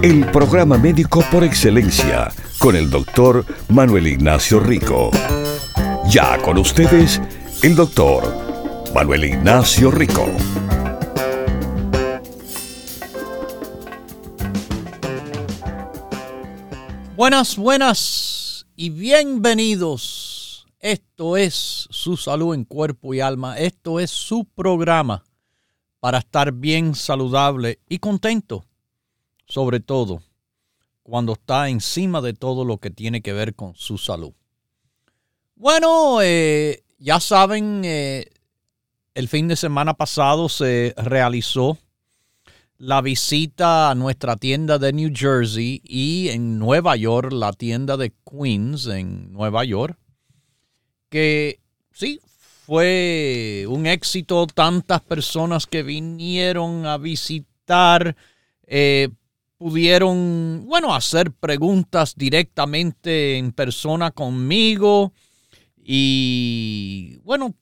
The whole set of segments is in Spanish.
El programa médico por excelencia con el doctor Manuel Ignacio Rico. Ya con ustedes, el doctor Manuel Ignacio Rico. Buenas, buenas y bienvenidos. Esto es su salud en cuerpo y alma. Esto es su programa para estar bien saludable y contento, sobre todo cuando está encima de todo lo que tiene que ver con su salud. Bueno, eh, ya saben, eh, el fin de semana pasado se realizó la visita a nuestra tienda de New Jersey y en Nueva York, la tienda de Queens en Nueva York, que sí, fue un éxito, tantas personas que vinieron a visitar, eh, pudieron, bueno, hacer preguntas directamente en persona conmigo y, bueno,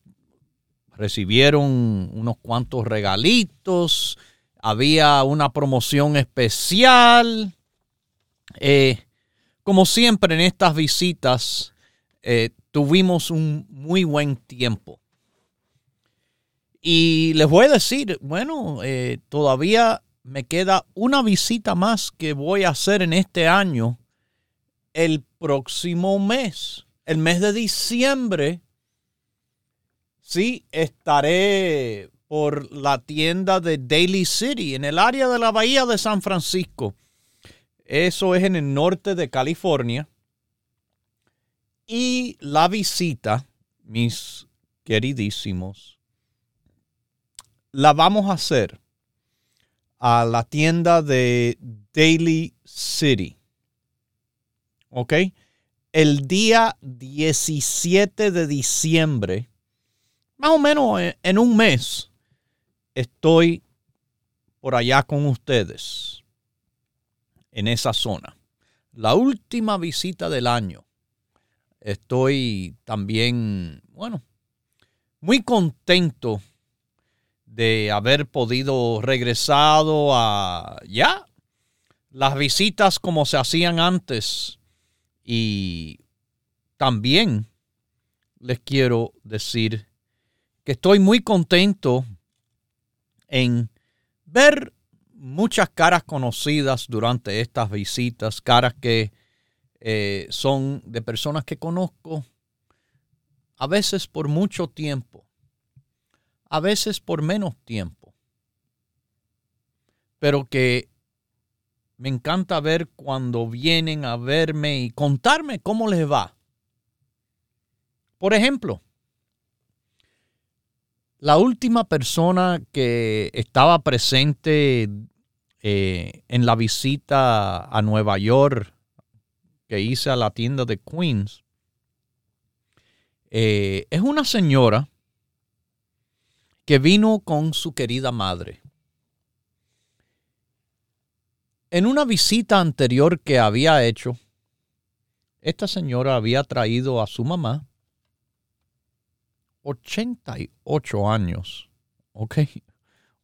recibieron unos cuantos regalitos, había una promoción especial. Eh, como siempre en estas visitas, eh, tuvimos un muy buen tiempo. Y les voy a decir, bueno, eh, todavía me queda una visita más que voy a hacer en este año el próximo mes, el mes de diciembre. Sí, estaré por la tienda de Daily City en el área de la bahía de San Francisco. Eso es en el norte de California. Y la visita, mis queridísimos, la vamos a hacer a la tienda de Daily City. ¿Ok? El día 17 de diciembre, más o menos en un mes, estoy por allá con ustedes, en esa zona. La última visita del año. Estoy también, bueno, muy contento de haber podido regresado a ya las visitas como se hacían antes. Y también les quiero decir que estoy muy contento en ver muchas caras conocidas durante estas visitas, caras que eh, son de personas que conozco a veces por mucho tiempo a veces por menos tiempo, pero que me encanta ver cuando vienen a verme y contarme cómo les va. Por ejemplo, la última persona que estaba presente eh, en la visita a Nueva York que hice a la tienda de Queens eh, es una señora que vino con su querida madre. En una visita anterior que había hecho, esta señora había traído a su mamá 88 años, ¿ok?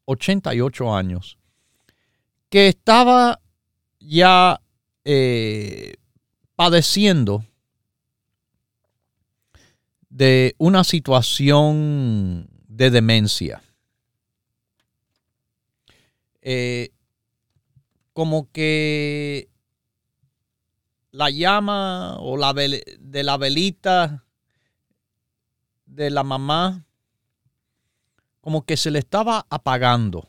88 años, que estaba ya eh, padeciendo de una situación de demencia. Eh, como que la llama o la de la velita de la mamá como que se le estaba apagando.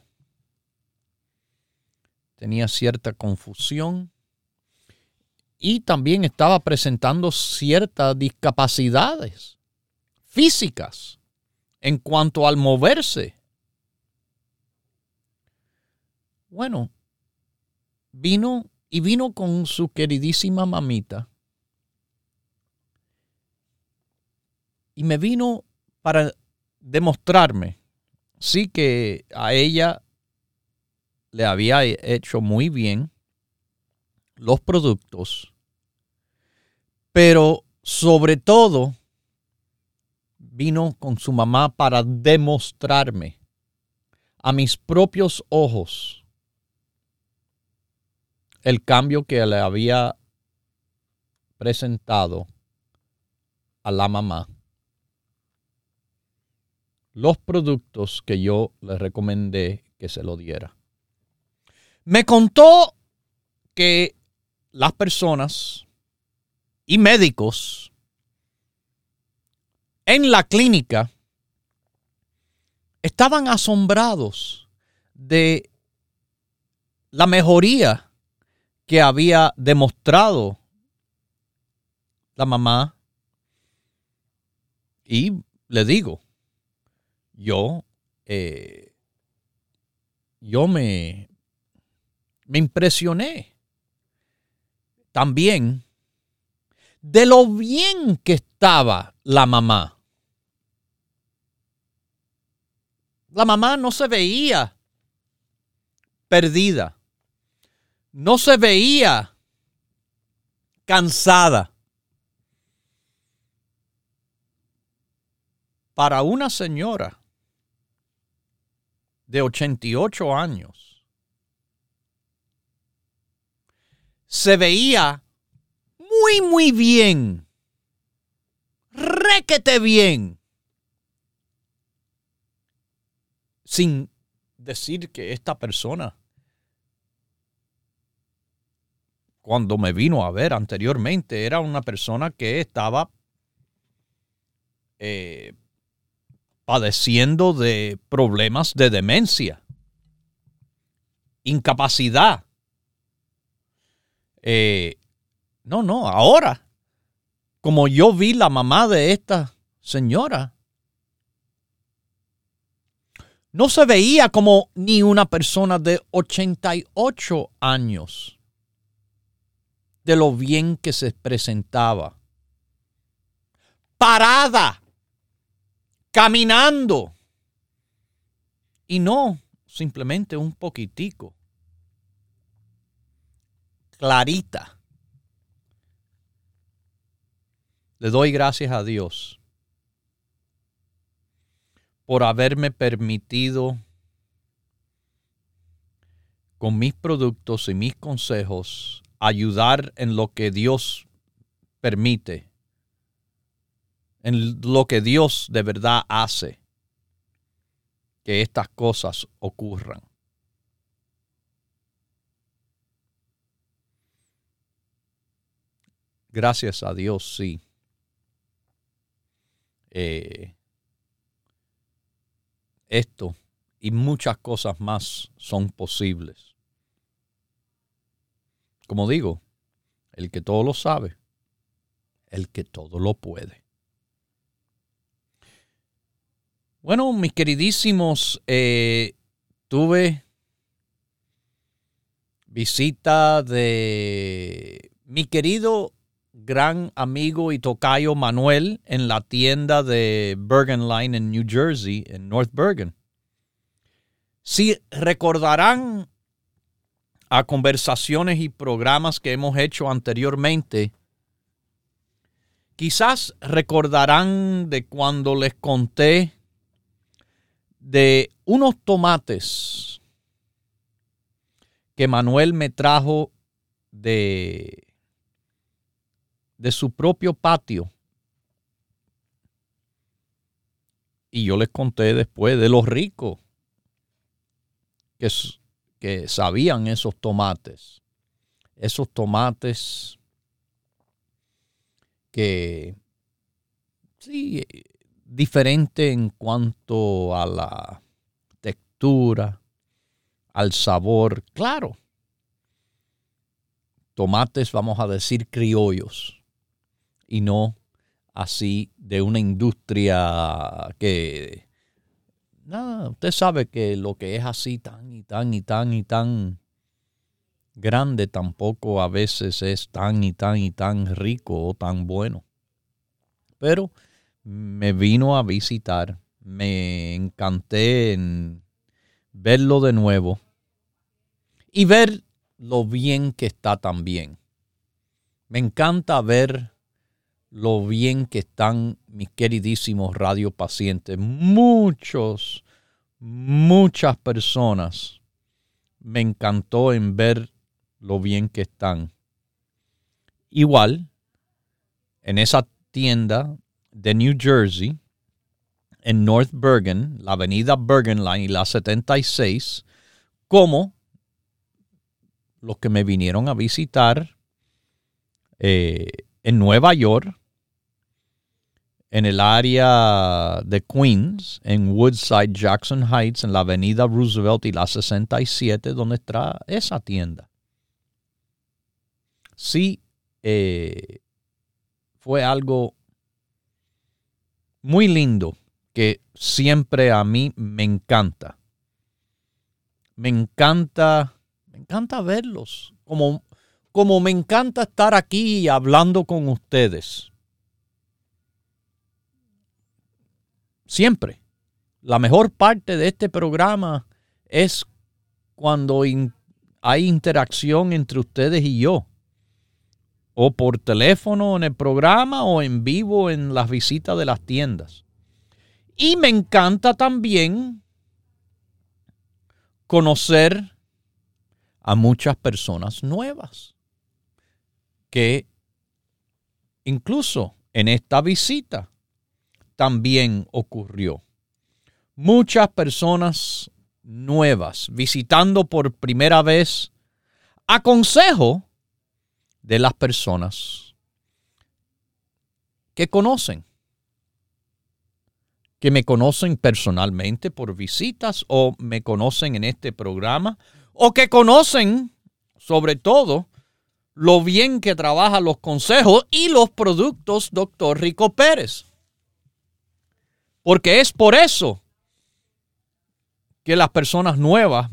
Tenía cierta confusión y también estaba presentando ciertas discapacidades físicas en cuanto al moverse. Bueno, vino y vino con su queridísima mamita. Y me vino para demostrarme, sí que a ella le había hecho muy bien los productos, pero sobre todo vino con su mamá para demostrarme a mis propios ojos el cambio que le había presentado a la mamá. Los productos que yo le recomendé que se lo diera. Me contó que las personas y médicos en la clínica estaban asombrados de la mejoría que había demostrado la mamá. Y le digo, yo, eh, yo me, me impresioné también de lo bien que estaba la mamá. La mamá no se veía perdida, no se veía cansada. Para una señora de 88 años, se veía muy, muy bien. Requete bien. Sin decir que esta persona, cuando me vino a ver anteriormente, era una persona que estaba eh, padeciendo de problemas de demencia, incapacidad. Eh, no, no, ahora, como yo vi la mamá de esta señora, no se veía como ni una persona de 88 años, de lo bien que se presentaba. Parada, caminando, y no simplemente un poquitico. Clarita. Le doy gracias a Dios por haberme permitido con mis productos y mis consejos ayudar en lo que Dios permite, en lo que Dios de verdad hace que estas cosas ocurran. Gracias a Dios, sí. Eh, esto y muchas cosas más son posibles. Como digo, el que todo lo sabe, el que todo lo puede. Bueno, mis queridísimos, eh, tuve visita de mi querido gran amigo y tocayo Manuel en la tienda de Bergen Line en New Jersey, en North Bergen. Si recordarán a conversaciones y programas que hemos hecho anteriormente, quizás recordarán de cuando les conté de unos tomates que Manuel me trajo de de su propio patio. Y yo les conté después de los ricos que, que sabían esos tomates. Esos tomates que, sí, diferente en cuanto a la textura, al sabor, claro. Tomates, vamos a decir, criollos y no así de una industria que, nada, usted sabe que lo que es así tan y tan y tan y tan grande tampoco a veces es tan y tan y tan rico o tan bueno. Pero me vino a visitar. Me encanté en verlo de nuevo y ver lo bien que está también. Me encanta ver lo bien que están mis queridísimos radiopacientes. Muchos, muchas personas. Me encantó en ver lo bien que están. Igual, en esa tienda de New Jersey, en North Bergen, la avenida Bergen Line y la 76, como los que me vinieron a visitar eh, en Nueva York, en el área de Queens, en Woodside, Jackson Heights, en la avenida Roosevelt y la 67, donde está esa tienda. Sí, eh, fue algo muy lindo que siempre a mí me encanta. Me encanta, me encanta verlos, como, como me encanta estar aquí hablando con ustedes. Siempre. La mejor parte de este programa es cuando hay interacción entre ustedes y yo. O por teléfono en el programa o en vivo en las visitas de las tiendas. Y me encanta también conocer a muchas personas nuevas que incluso en esta visita también ocurrió. Muchas personas nuevas visitando por primera vez a consejo de las personas que conocen, que me conocen personalmente por visitas o me conocen en este programa o que conocen sobre todo lo bien que trabajan los consejos y los productos doctor Rico Pérez. Porque es por eso que las personas nuevas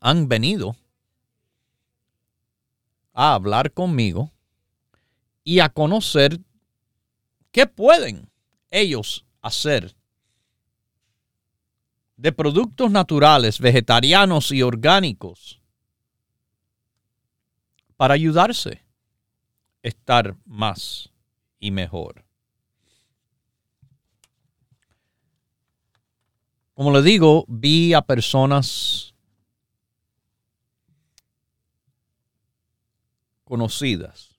han venido a hablar conmigo y a conocer qué pueden ellos hacer de productos naturales, vegetarianos y orgánicos para ayudarse a estar más y mejor. Como le digo, vi a personas conocidas.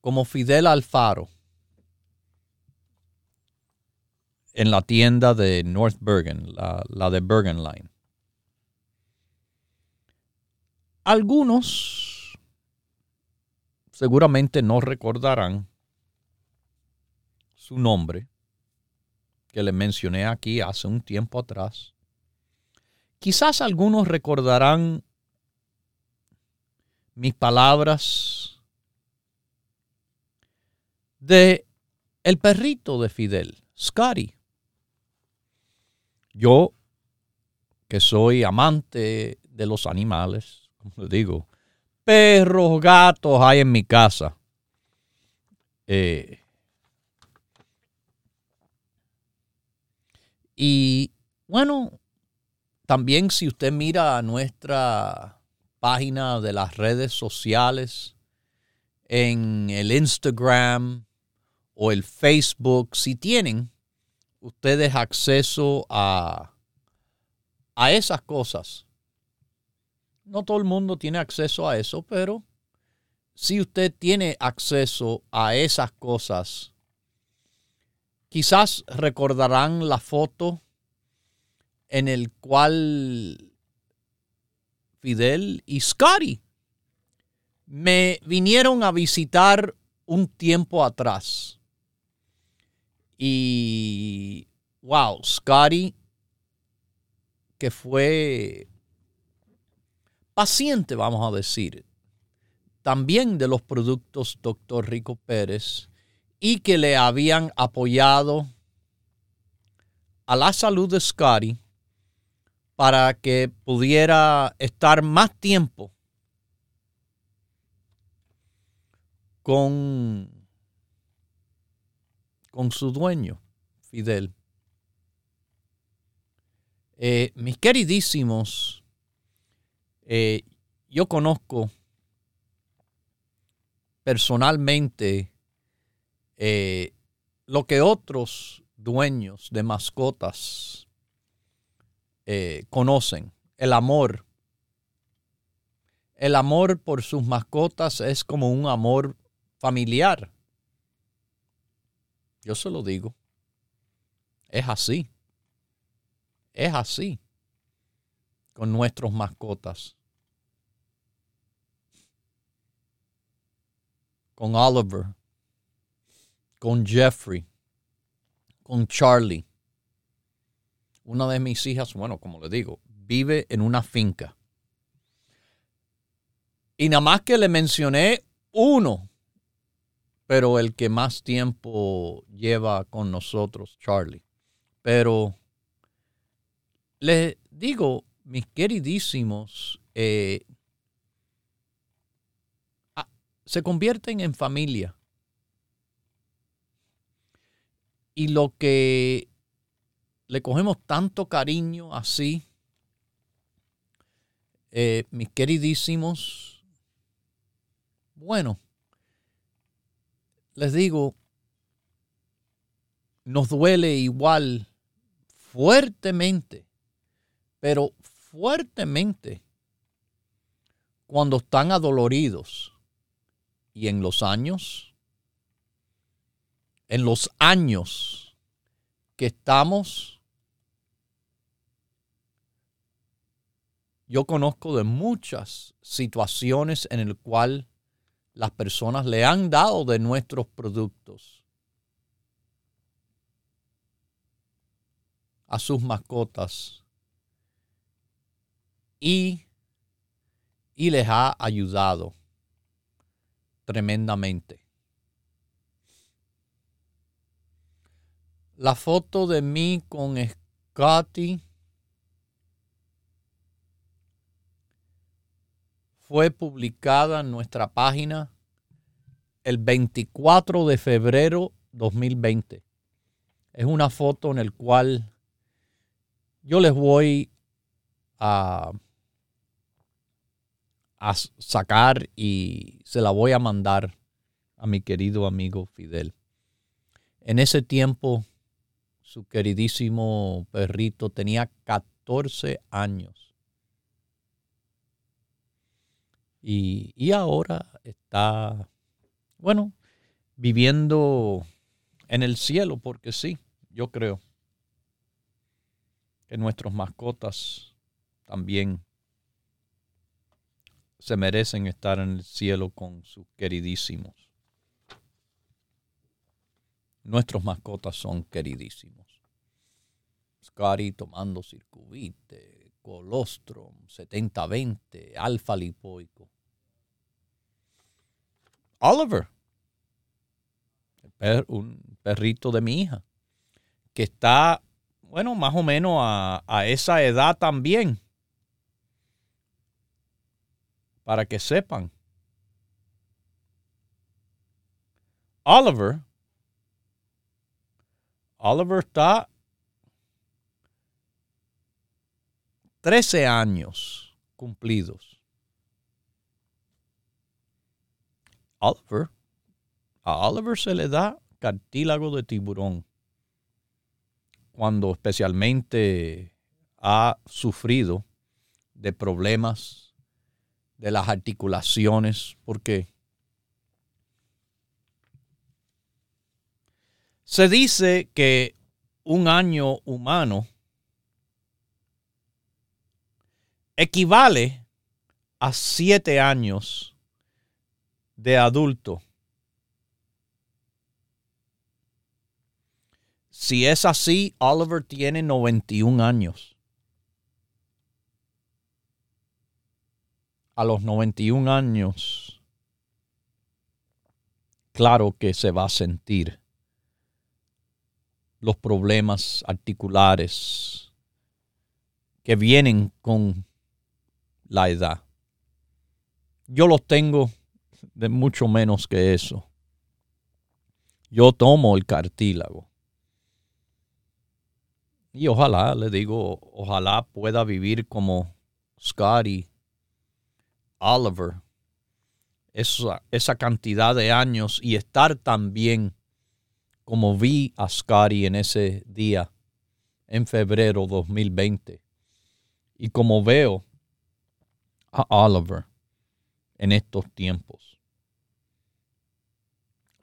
Como Fidel Alfaro en la tienda de North Bergen, la, la de Bergen Line. Algunos seguramente no recordarán su nombre, que le mencioné aquí hace un tiempo atrás. Quizás algunos recordarán mis palabras de el perrito de Fidel, Scotty. Yo, que soy amante de los animales, como digo, perros, gatos hay en mi casa. Eh, Y bueno, también si usted mira nuestra página de las redes sociales, en el Instagram o el Facebook, si tienen ustedes acceso a, a esas cosas. No todo el mundo tiene acceso a eso, pero si usted tiene acceso a esas cosas, Quizás recordarán la foto en el cual Fidel y Scotty me vinieron a visitar un tiempo atrás. Y wow, Scotty, que fue paciente, vamos a decir, también de los productos Dr. Rico Pérez y que le habían apoyado a la salud de Scotty para que pudiera estar más tiempo con, con su dueño, Fidel. Eh, mis queridísimos, eh, yo conozco personalmente eh, lo que otros dueños de mascotas conocen, el amor. El amor por sus mascotas es como un amor familiar. Yo se lo digo. Es así. Es así con nuestros mascotas. Con Oliver, con Jeffrey, con Charlie. Una de mis hijas, bueno, como le digo, vive en una finca. Y nada más que le mencioné uno, pero el que más tiempo lleva con nosotros, Charlie. Pero les digo, mis queridísimos, eh, se convierten en familia. Y lo que le cogemos tanto cariño así, eh, mis queridísimos, bueno, les digo, nos duele igual fuertemente pero fuertemente cuando están adoloridos. Y en los años, en los años que estamos, yo conozco de muchas situaciones en el cual las personas le han dado de nuestros productos a sus mascotas y, les ha ayudado tremendamente. La foto de mí con Scotty fue publicada en nuestra página el 24 de febrero 2020. Es una foto en la cual yo les voy a a sacar y se la voy a mandar a mi querido amigo Fidel. En ese tiempo, su queridísimo perrito tenía 14 años. Y, y ahora está, bueno, viviendo en el cielo, porque sí, yo creo que nuestros mascotas también se merecen estar en el cielo con sus queridísimos. Nuestros mascotas son queridísimos. Scotty tomando circuvite, colostrum, 70-20, alfa lipoico. Oliver, un perrito de mi hija, que está, bueno, más o menos a, a esa edad también para que sepan. Oliver, Oliver está 13 años cumplidos. Oliver, a Oliver se le da cartílago de tiburón cuando especialmente ha sufrido de problemas de las articulaciones, porque se dice que un año humano equivale a siete años de adulto. Si es así, Oliver tiene 91 años. A los 91 años, claro que se va a sentir los problemas articulares que vienen con la edad. Yo los tengo de mucho menos que eso. Yo tomo el cartílago. Y ojalá, le digo, ojalá pueda vivir como Scotty Oliver esa, esa cantidad de años y estar tan bien como vi a Scotty en ese día, en febrero 2020. Y como veo a Oliver en estos tiempos.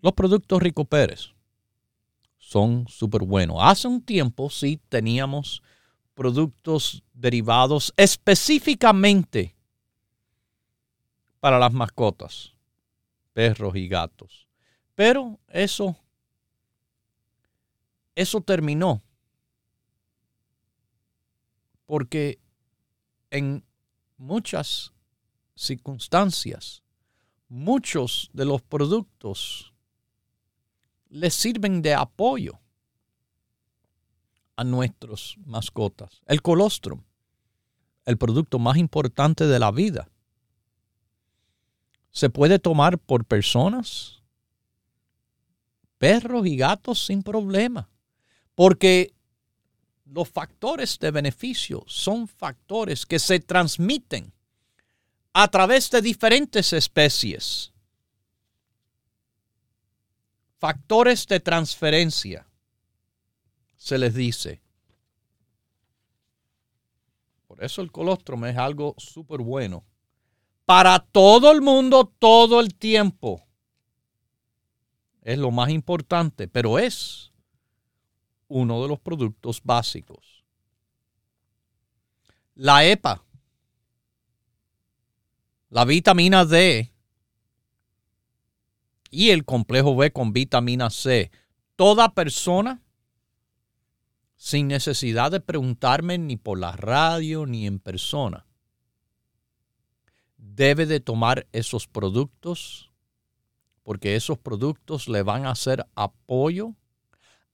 Los productos Rico Pérez son súper buenos. Hace un tiempo sí teníamos productos derivados específicamente para las mascotas, perros y gatos. Pero eso, eso terminó. Porque en muchas circunstancias, muchos de los productos les sirven de apoyo a nuestros mascotas. El colostrum, el producto más importante de la vida, se puede tomar por personas, perros y gatos sin problema, porque los factores de beneficio son factores que se transmiten a través de diferentes especies factores de transferencia, se les dice. Por eso el colostrum es algo súper bueno. Para todo el mundo, todo el tiempo. Es lo más importante, pero es uno de los productos básicos. La EPA, la vitamina D, y el complejo B con vitamina C. Toda persona, sin necesidad de preguntarme ni por la radio ni en persona, debe de tomar esos productos porque esos productos le van a hacer apoyo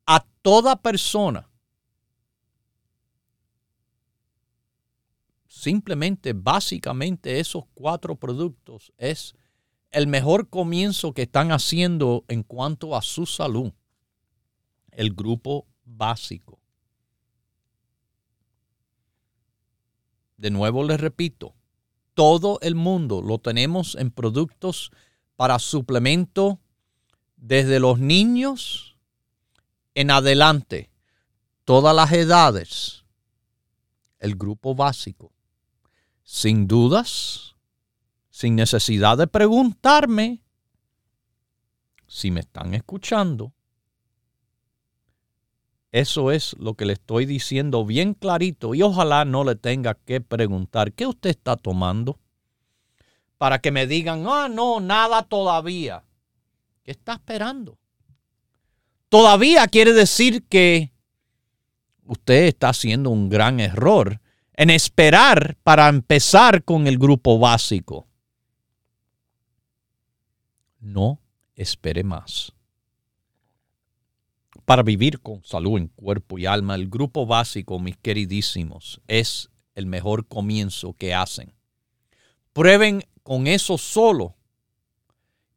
a toda persona. Simplemente, básicamente, esos cuatro productos es el mejor comienzo que están haciendo en cuanto a su salud. El grupo básico. De nuevo les repito, todo el mundo lo tenemos en productos para suplemento desde los niños en adelante, todas las edades, el grupo básico. Sin dudas, sin necesidad de preguntarme si me están escuchando. Eso es lo que le estoy diciendo bien clarito y ojalá no le tenga que preguntar qué usted está tomando para que me digan, ah, no, nada todavía. ¿Qué está esperando? Todavía quiere decir que usted está haciendo un gran error en esperar para empezar con el grupo básico no espere más. Para vivir con salud en cuerpo y alma, el grupo básico, mis queridísimos, es el mejor comienzo que hacen. Prueben con eso solo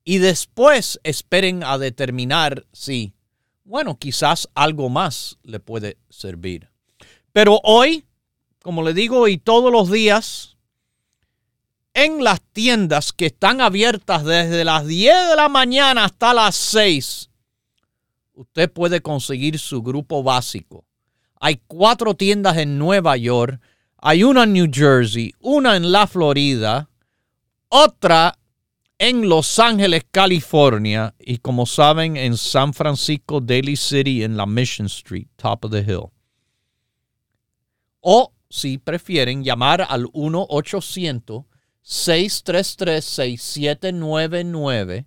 y después esperen a determinar si, bueno, quizás algo más le puede servir. Pero hoy, como le digo, y todos los días, en las tiendas que están abiertas desde las 10 de la mañana hasta las 6, usted puede conseguir su grupo básico. Hay cuatro tiendas en Nueva York, hay una en New Jersey, una en la Florida, otra en Los Ángeles, California, y como saben, en San Francisco, Daly City, en la Mission Street, top of the hill. O si prefieren llamar al 1 800 633-6799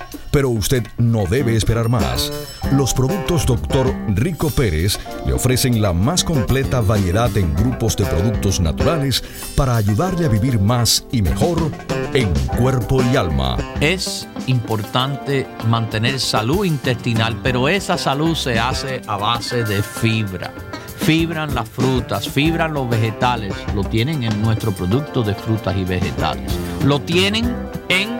Pero usted no debe esperar más. Los productos Dr. Rico Pérez le ofrecen la más completa variedad en grupos de productos naturales para ayudarle a vivir más y mejor en cuerpo y alma. Es importante mantener salud intestinal, pero esa salud se hace a base de fibra. Fibran las frutas, fibran los vegetales, lo tienen en nuestro producto de frutas y vegetales. Lo tienen en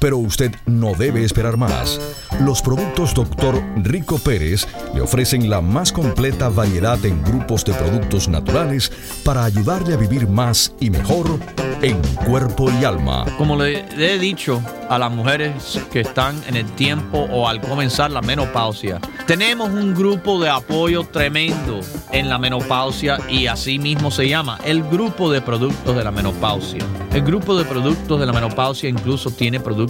pero usted no debe esperar más. Los productos Dr. Rico Pérez le ofrecen la más completa variedad en grupos de productos naturales para ayudarle a vivir más y mejor en cuerpo y alma. Como le he dicho a las mujeres que están en el tiempo o al comenzar la menopausia, tenemos un grupo de apoyo tremendo en la menopausia y así mismo se llama el grupo de productos de la menopausia. El grupo de productos de la menopausia incluso tiene productos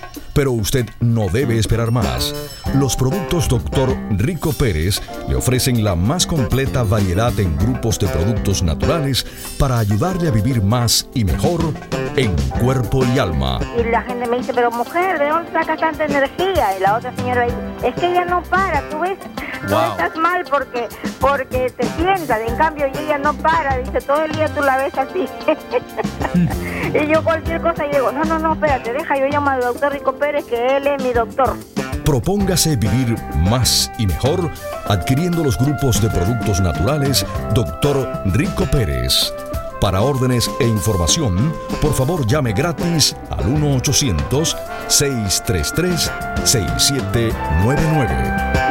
Pero usted no debe esperar más. Los productos Dr. Rico Pérez le ofrecen la más completa variedad en grupos de productos naturales para ayudarle a vivir más y mejor en cuerpo y alma. Y la gente me dice, pero mujer, ¿de dónde saca tanta energía? Y la otra señora dice, es que ella no para, tú ves, tú estás mal porque, porque te sientas, en cambio ella no para, dice, todo el día tú la ves así. y yo cualquier cosa digo, no, no, no, espérate, deja, yo llamo al doctor Rico Pérez, que él es mi doctor. Propóngase vivir más y mejor adquiriendo los grupos de productos naturales Dr. Rico Pérez. Para órdenes e información, por favor llame gratis al 1-800-633-6799.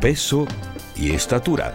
peso y estatura.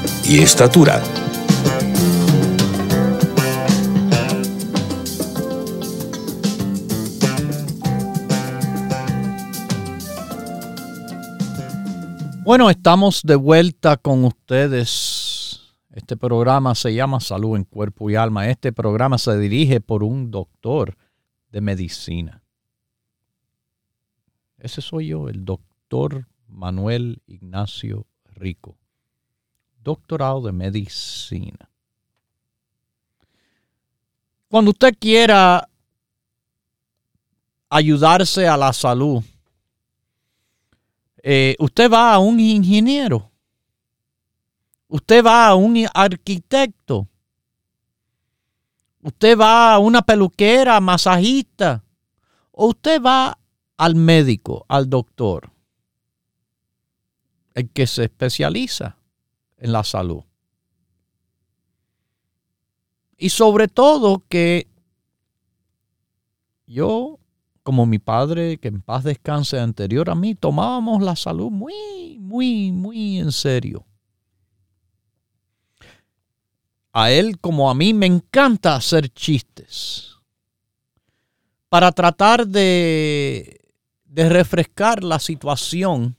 y estatura. Bueno, estamos de vuelta con ustedes. Este programa se llama Salud en Cuerpo y Alma. Este programa se dirige por un doctor de medicina. Ese soy yo, el doctor Manuel Ignacio Rico, doctorado de medicina. Cuando usted quiera ayudarse a la salud, eh, usted va a un ingeniero, usted va a un arquitecto, usted va a una peluquera, masajista, o usted va al médico, al doctor, el que se especializa en la salud. Y sobre todo que yo como mi padre, que en paz descanse anterior a mí, tomábamos la salud muy, muy, muy en serio. A él como a mí me encanta hacer chistes para tratar de, de refrescar la situación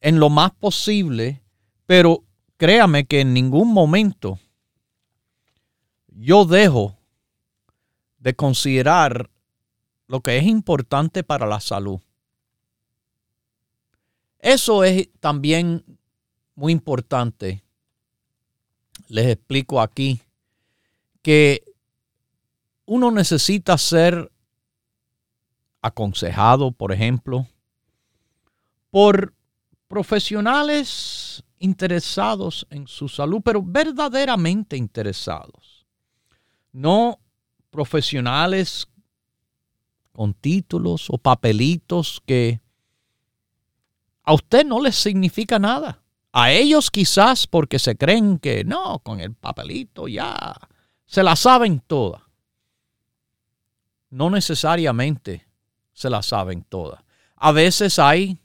en lo más posible, pero créame que en ningún momento yo dejo de considerar lo que es importante para la salud. Eso es también muy importante. Les explico aquí que uno necesita ser aconsejado, por ejemplo, por profesionales interesados en su salud, pero verdaderamente interesados. No profesionales con títulos o papelitos que a usted no les significa nada. A ellos quizás porque se creen que no, con el papelito ya se la saben toda. No necesariamente se la saben toda. A veces hay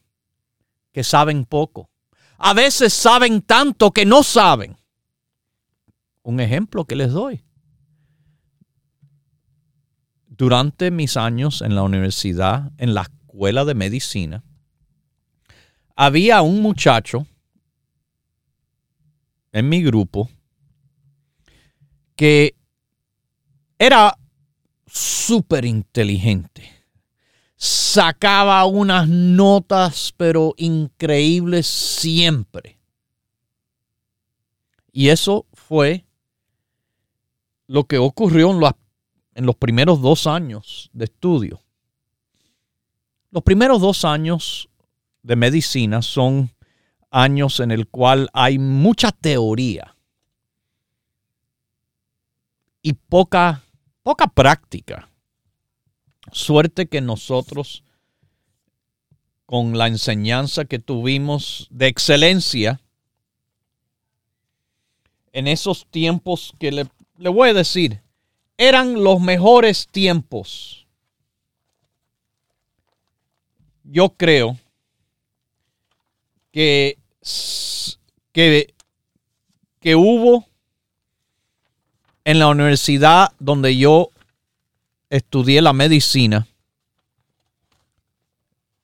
que saben poco. A veces saben tanto que no saben. Un ejemplo que les doy durante mis años en la universidad, en la escuela de medicina, había un muchacho en mi grupo que era súper inteligente. Sacaba unas notas, pero increíbles siempre. Y eso fue lo que ocurrió en las en los primeros dos años de estudio. Los primeros dos años de medicina son años en el cual hay mucha teoría y poca, poca práctica. Suerte que nosotros, con la enseñanza que tuvimos de excelencia, en esos tiempos que le, le voy a decir, eran los mejores tiempos. Yo creo que, que, que hubo en la universidad donde yo estudié la medicina,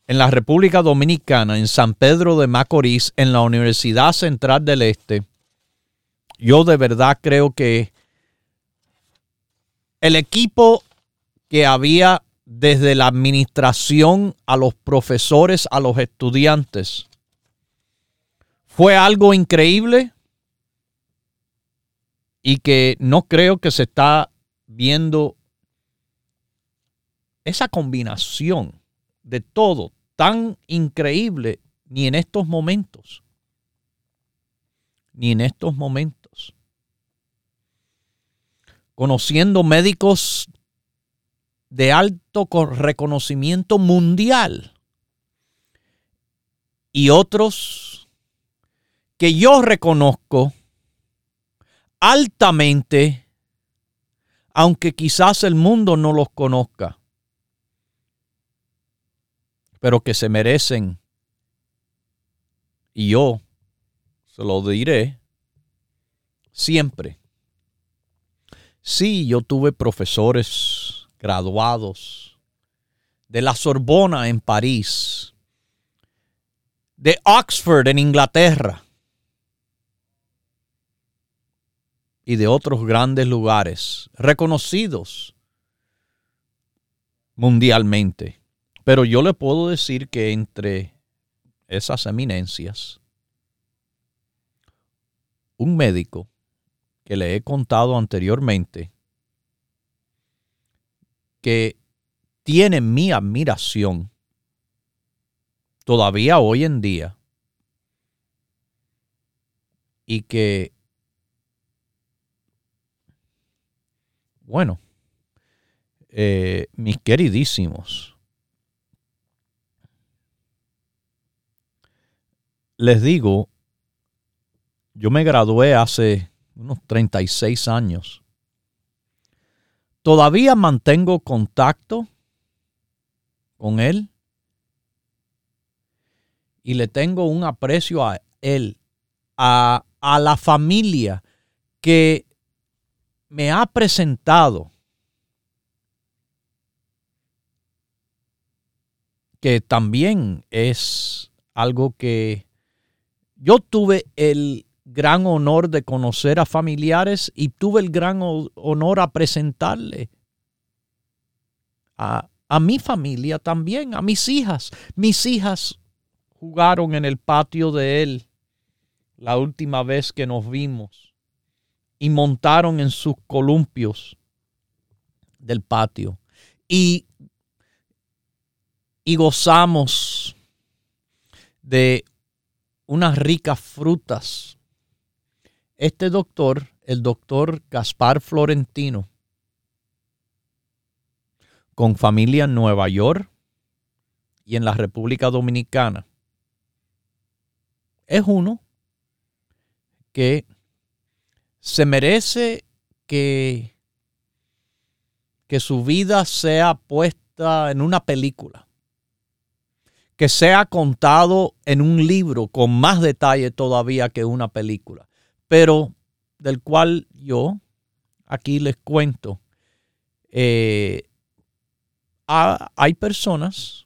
en la República Dominicana, en San Pedro de Macorís, en la Universidad Central del Este, yo de verdad creo que el equipo que había desde la administración a los profesores, a los estudiantes, fue algo increíble y que no creo que se está viendo esa combinación de todo tan increíble ni en estos momentos. Ni en estos momentos conociendo médicos de alto reconocimiento mundial y otros que yo reconozco altamente, aunque quizás el mundo no los conozca, pero que se merecen, y yo se lo diré siempre. Sí, yo tuve profesores graduados de la Sorbona en París, de Oxford en Inglaterra y de otros grandes lugares reconocidos mundialmente. Pero yo le puedo decir que entre esas eminencias, un médico que le he contado anteriormente, que tiene mi admiración todavía hoy en día y que, bueno, eh, mis queridísimos, les digo, yo me gradué hace unos 36 años. Todavía mantengo contacto con él y le tengo un aprecio a él, a, a la familia que me ha presentado, que también es algo que yo tuve el gran honor de conocer a familiares y tuve el gran honor a presentarle a, a mi familia también, a mis hijas. Mis hijas jugaron en el patio de él la última vez que nos vimos y montaron en sus columpios del patio y, y gozamos de unas ricas frutas. Este doctor, el doctor Gaspar Florentino, con familia en Nueva York y en la República Dominicana, es uno que se merece que, que su vida sea puesta en una película, que sea contado en un libro con más detalle todavía que una película pero del cual yo aquí les cuento. Eh, hay personas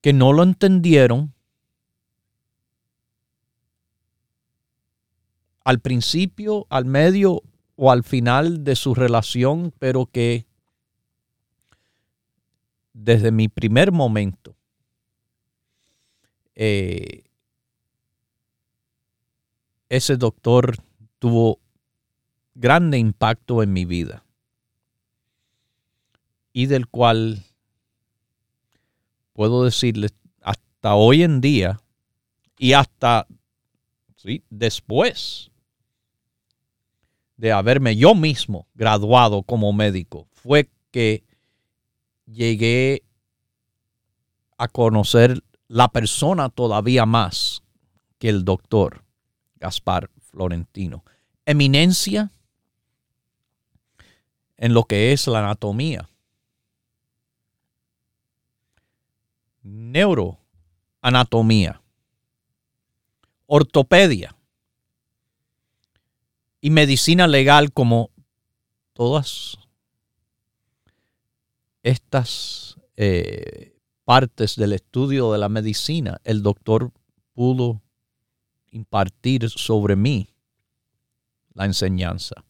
que no lo entendieron al principio, al medio o al final de su relación, pero que desde mi primer momento eh, ese doctor tuvo grande impacto en mi vida y del cual puedo decirles hasta hoy en día y hasta ¿sí? después de haberme yo mismo graduado como médico fue que llegué a conocer la persona todavía más que el doctor Gaspar Florentino. Eminencia en lo que es la anatomía. Neuroanatomía. Ortopedia. Y medicina legal como todas estas eh, partes del estudio de la medicina, el doctor pudo impartir sobre mí la enseñanza.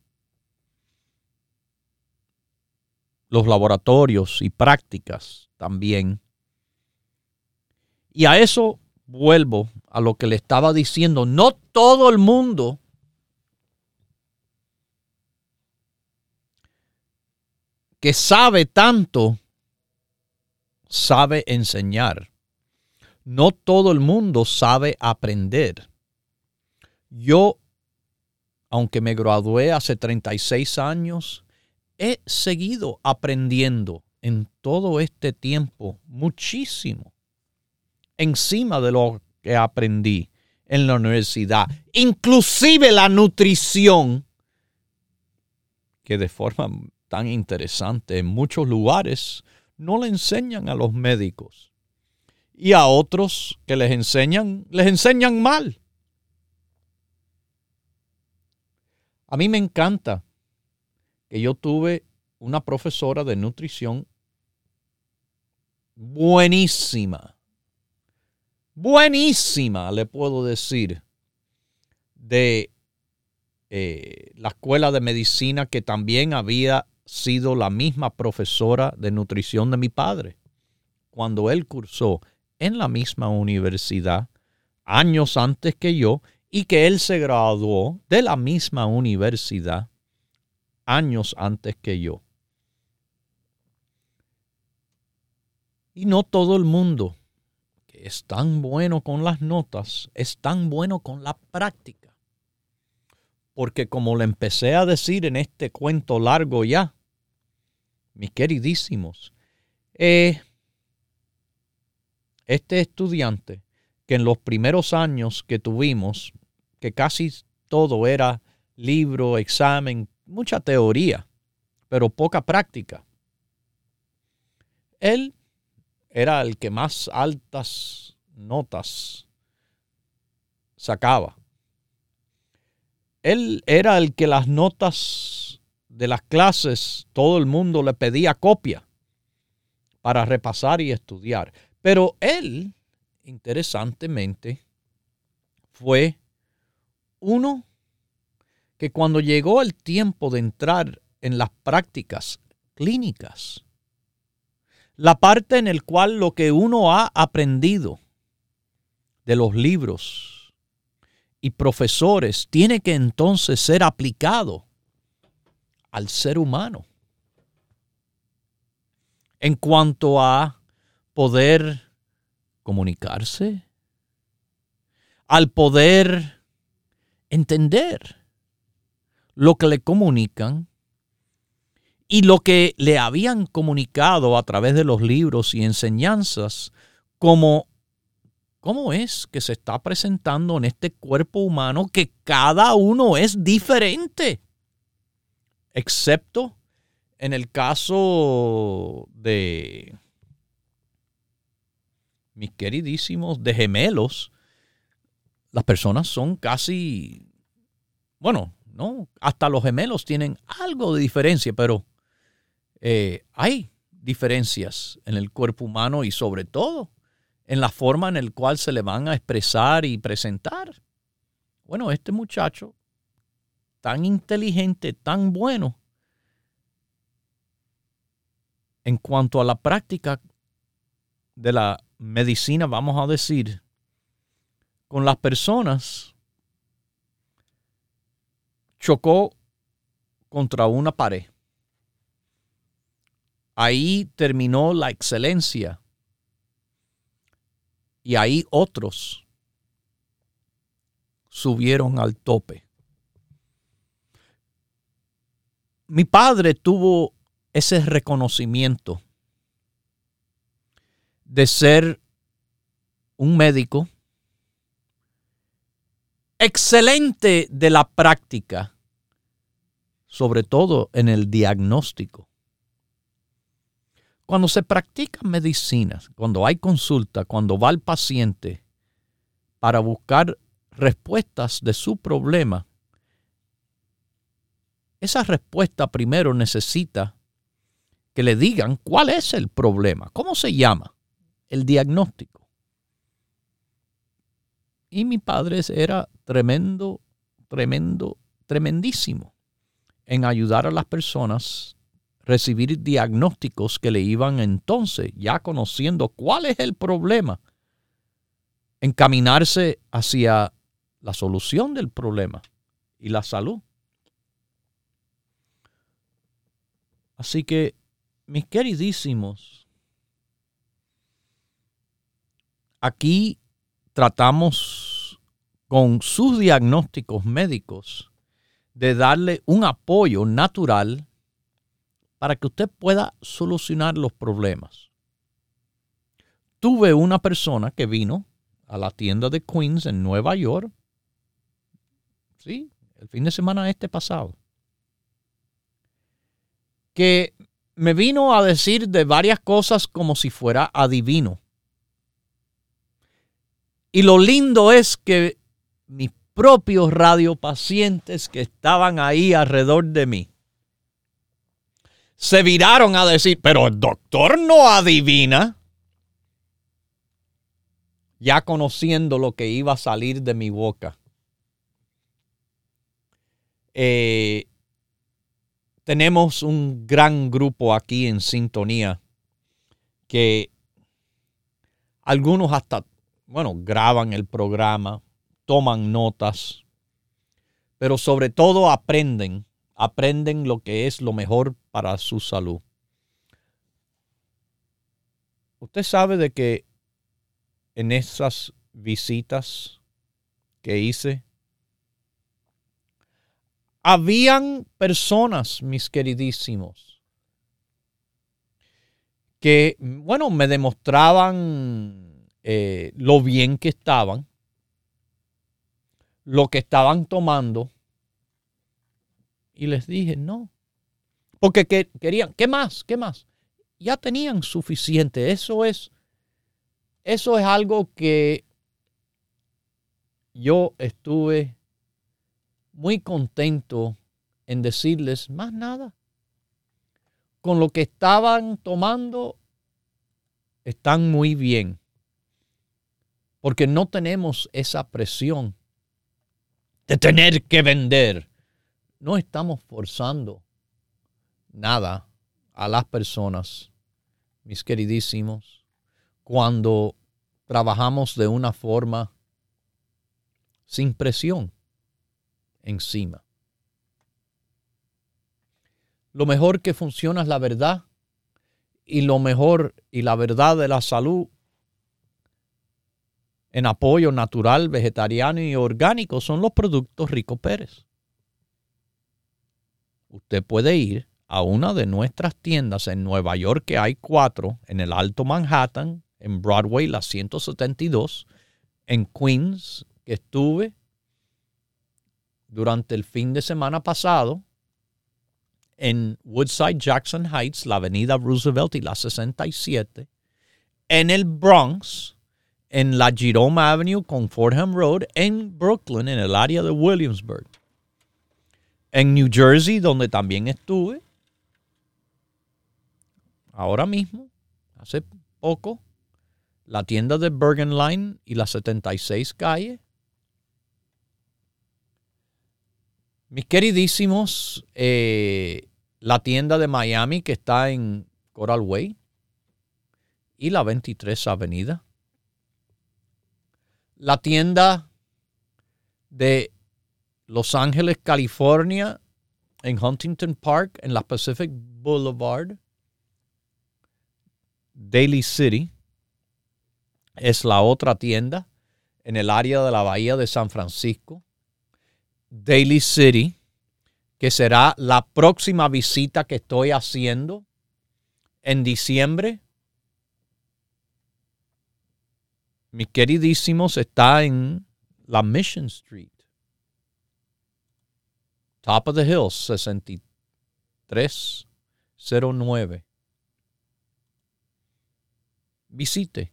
Los laboratorios y prácticas también. Y a eso vuelvo a lo que le estaba diciendo. No todo el mundo que sabe tanto sabe enseñar. No todo el mundo sabe aprender. Yo, aunque me gradué hace 36 años, he seguido aprendiendo en todo este tiempo muchísimo. encima de lo que aprendí en la universidad, inclusive la nutrición, que de forma tan interesante en muchos lugares no le enseñan a los médicos. Y a otros que les enseñan, les enseñan mal. A mí me encanta que yo tuve una profesora de nutrición buenísima. Buenísima, le puedo decir, de eh, la escuela de medicina que también había sido la misma profesora de nutrición de mi padre. Cuando él cursó en la misma universidad, años antes que yo, y que él se graduó de la misma universidad años antes que yo. Y no todo el mundo que es tan bueno con las notas es tan bueno con la práctica. Porque como le empecé a decir en este cuento largo ya, mis queridísimos, eh, este estudiante que en los primeros años que tuvimos que casi todo era libro, examen, mucha teoría, pero poca práctica. Él era el que más altas notas sacaba. Él era el que las notas de las clases, todo el mundo le pedía copia para repasar y estudiar. Pero él, interesantemente, fue uno, que cuando llegó el tiempo de entrar en las prácticas clínicas, la parte en el cual lo que uno ha aprendido de los libros y profesores tiene que entonces ser aplicado al ser humano. En cuanto a poder comunicarse, al poder entender lo que le comunican y lo que le habían comunicado a través de los libros y enseñanzas, como cómo es que se está presentando en este cuerpo humano que cada uno es diferente, excepto en el caso de mis queridísimos de gemelos, las personas son casi, bueno, no, hasta los gemelos tienen algo de diferencia, pero eh, hay diferencias en el cuerpo humano y sobre todo en la forma en la cual se le van a expresar y presentar. Bueno, este muchacho, tan inteligente, tan bueno, en cuanto a la práctica de la medicina, vamos a decir, con las personas, chocó contra una pared. Ahí terminó la excelencia. Y ahí otros subieron al tope. Mi padre tuvo ese reconocimiento de ser un médico excelente de la práctica, sobre todo en el diagnóstico. Cuando se practica medicina, cuando hay consulta, cuando va el paciente para buscar respuestas de su problema, esa respuesta primero necesita que le digan cuál es el problema, cómo se llama, el diagnóstico. Y mi padre era tremendo, tremendo, tremendísimo en ayudar a las personas recibir diagnósticos que le iban entonces, ya conociendo cuál es el problema, encaminarse hacia la solución del problema y la salud. Así que, mis queridísimos, aquí tratamos con sus diagnósticos médicos de darle un apoyo natural para que usted pueda solucionar los problemas. tuve una persona que vino a la tienda de Queens en Nueva York. Sí, el fin de semana este pasado. Que me vino a decir de varias cosas como si fuera adivino. Y lo lindo es que mis propios radiopacientes que estaban ahí alrededor de mí se viraron a decir, pero el doctor no adivina. Ya conociendo lo que iba a salir de mi boca. Eh, tenemos un gran grupo aquí en sintonía que algunos hasta, bueno, graban el programa, toman notas, pero sobre todo aprenden, aprenden lo que es lo mejor para su salud. Usted sabe de que en esas visitas que hice, habían personas, mis queridísimos, que, bueno, me demostraban eh, lo bien que estaban, lo que estaban tomando, y les dije, no, porque querían, ¿qué más? ¿Qué más? Ya tenían suficiente, eso es, eso es algo que yo estuve muy contento en decirles más nada. Con lo que estaban tomando, están muy bien. Porque no tenemos esa presión de tener que vender. No estamos forzando nada a las personas, mis queridísimos, cuando trabajamos de una forma sin presión encima. Lo mejor que funciona es la verdad y lo mejor y la verdad de la salud en apoyo natural, vegetariano y orgánico son los productos Rico Pérez. Usted puede ir a una de nuestras tiendas en Nueva York, que hay cuatro, en el Alto Manhattan, en Broadway, la 172, en Queens, que estuve durante el fin de semana pasado en Woodside Jackson Heights, la avenida Roosevelt y la 67, en el Bronx, en la Jerome Avenue con Fordham Road, en Brooklyn, en el área de Williamsburg, en New Jersey, donde también estuve, ahora mismo, hace poco, la tienda de Bergen Line y la 76 calle, Mis queridísimos, eh, la tienda de Miami que está en Coral Way y la 23 Avenida. La tienda de Los Ángeles, California, en Huntington Park, en la Pacific Boulevard. Daily City es la otra tienda en el área de la Bahía de San Francisco. Daily City, que será la próxima visita que estoy haciendo en diciembre. Mis queridísimos, está en la Mission Street. Top of the Hill, 6309. Visite,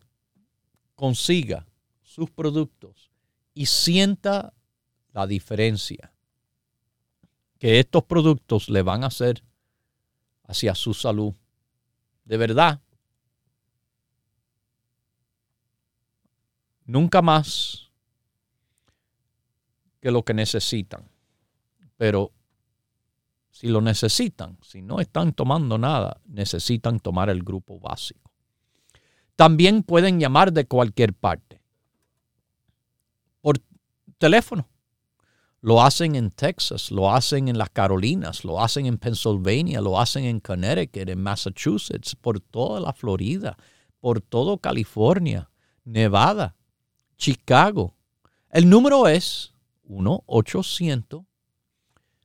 consiga sus productos y sienta la diferencia que estos productos le van a hacer hacia su salud. De verdad. Nunca más que lo que necesitan. Pero si lo necesitan, si no están tomando nada, necesitan tomar el grupo básico. También pueden llamar de cualquier parte. Por teléfono. Lo hacen en Texas, lo hacen en las Carolinas, lo hacen en Pennsylvania, lo hacen en Connecticut, en Massachusetts, por toda la Florida, por todo California, Nevada, Chicago. El número es 1-800-633-6799. 1-800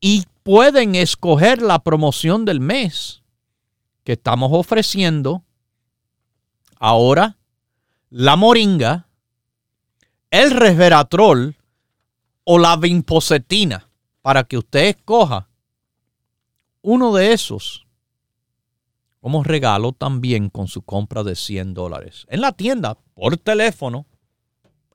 y pueden escoger la promoción del mes que estamos ofreciendo. Ahora, la moringa, el resveratrol o la vinpocetina para que usted escoja uno de esos como regalo también con su compra de 100 dólares. En la tienda por teléfono,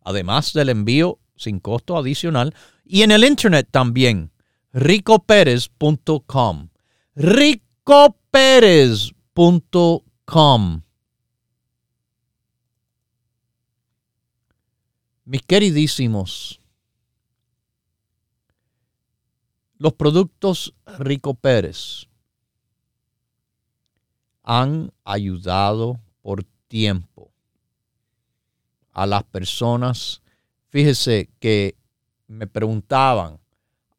además del envío sin costo adicional y en el internet también, ricoperez.com. ricoperez.com. Mis queridísimos, los productos Rico Pérez han ayudado por tiempo a las personas. Fíjese que me preguntaban,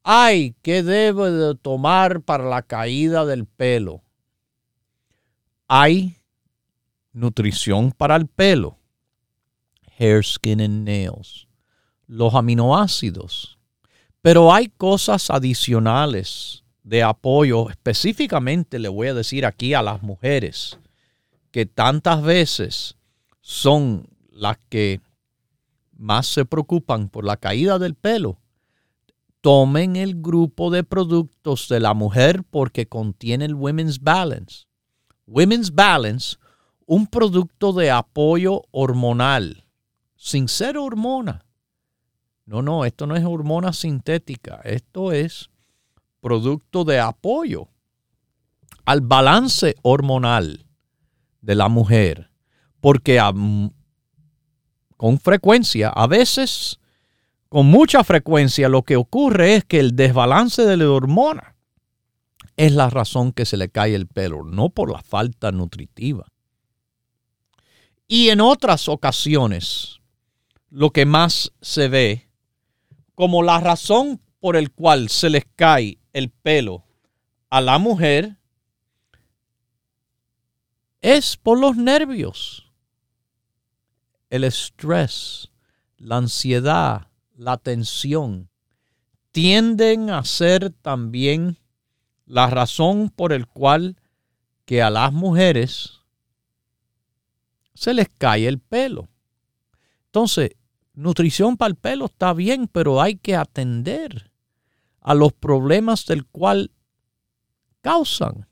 ay, ¿qué debo de tomar para la caída del pelo? Hay nutrición para el pelo, hair, skin and nails, los aminoácidos, pero hay cosas adicionales de apoyo, específicamente le voy a decir aquí a las mujeres, que tantas veces son las que más se preocupan por la caída del pelo, tomen el grupo de productos de la mujer porque contiene el Women's Balance. Women's Balance, un producto de apoyo hormonal, sin ser hormona. No, no, esto no es hormona sintética, esto es producto de apoyo al balance hormonal de la mujer, porque con frecuencia, a veces con mucha frecuencia, lo que ocurre es que el desbalance de la hormona es la razón que se le cae el pelo, no por la falta nutritiva. Y en otras ocasiones, lo que más se ve como la razón por el cual se les cae el pelo a la mujer es por los nervios, el estrés, la ansiedad, la tensión. Tienden a ser también la razón por el cual que a las mujeres se les cae el pelo. Entonces, nutrición para el pelo está bien, pero hay que atender a los problemas del cual causan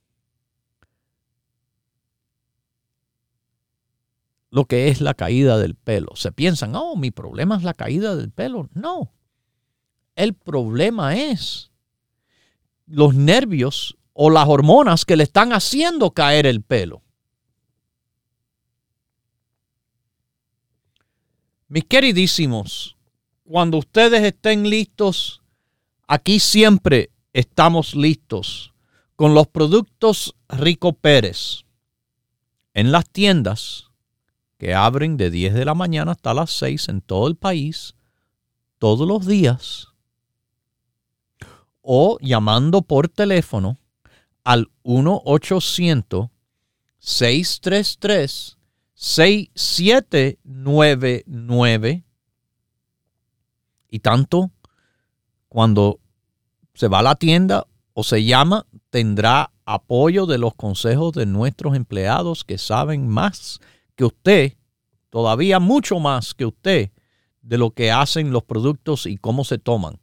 lo que es la caída del pelo. Se piensan, oh, mi problema es la caída del pelo. No, el problema es los nervios o las hormonas que le están haciendo caer el pelo. Mis queridísimos, cuando ustedes estén listos Aquí siempre estamos listos con los productos Rico Pérez en las tiendas que abren de 10 de la mañana hasta las 6 en todo el país, todos los días, o llamando por teléfono al 1-800-633-6799 y tanto cuando se va a la tienda o se llama, tendrá apoyo de los consejos de nuestros empleados que saben más que usted, todavía mucho más que usted, de lo que hacen los productos y cómo se toman.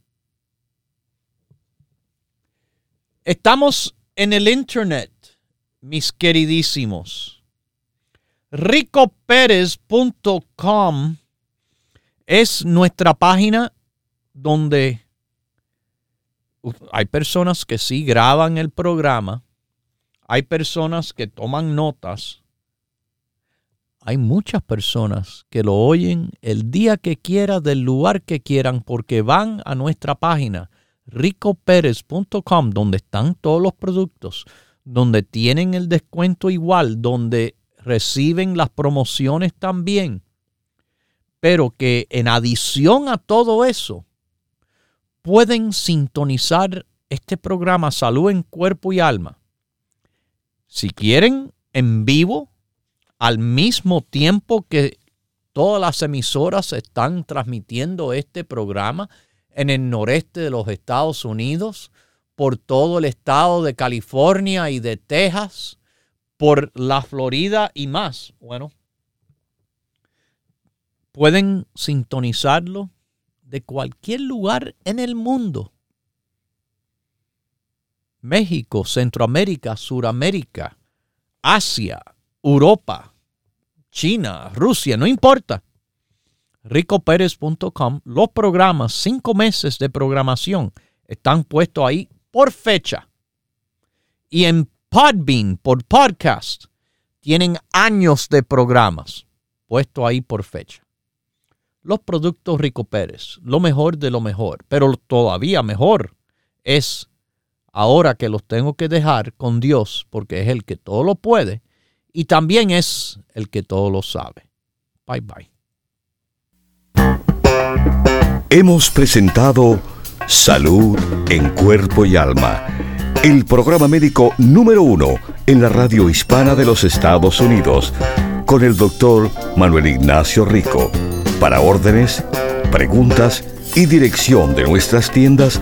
Estamos en el Internet, mis queridísimos. ricoperez.com es nuestra página donde hay personas que sí graban el programa, hay personas que toman notas, hay muchas personas que lo oyen el día que quieran, del lugar que quieran, porque van a nuestra página ricoperez.com, donde están todos los productos, donde tienen el descuento igual, donde reciben las promociones también. pero que en adición a todo eso, pueden sintonizar este programa Salud en Cuerpo y Alma. Si quieren, en vivo, al mismo tiempo que todas las emisoras están transmitiendo este programa en el noreste de los Estados Unidos, por todo el estado de California y de Texas, por la Florida y más. Bueno, pueden sintonizarlo de cualquier lugar en el mundo. México, Centroamérica, Suramérica, Asia, Europa, China, Rusia, no importa. RicoPérez.com, los programas, cinco meses de programación, están puestos ahí por fecha. Y en Podbean, por podcast, tienen años de programas puestos ahí por fecha los productos Rico Pérez, lo mejor de lo mejor, pero todavía mejor es ahora que los tengo que dejar con Dios, porque es el que todo lo puede y también es el que todo lo sabe. Bye bye. Hemos presentado Salud en Cuerpo y Alma, el programa médico número uno en la radio hispana de los Estados Unidos, con el doctor Manuel Ignacio Rico. Para órdenes, preguntas y dirección de nuestras tiendas,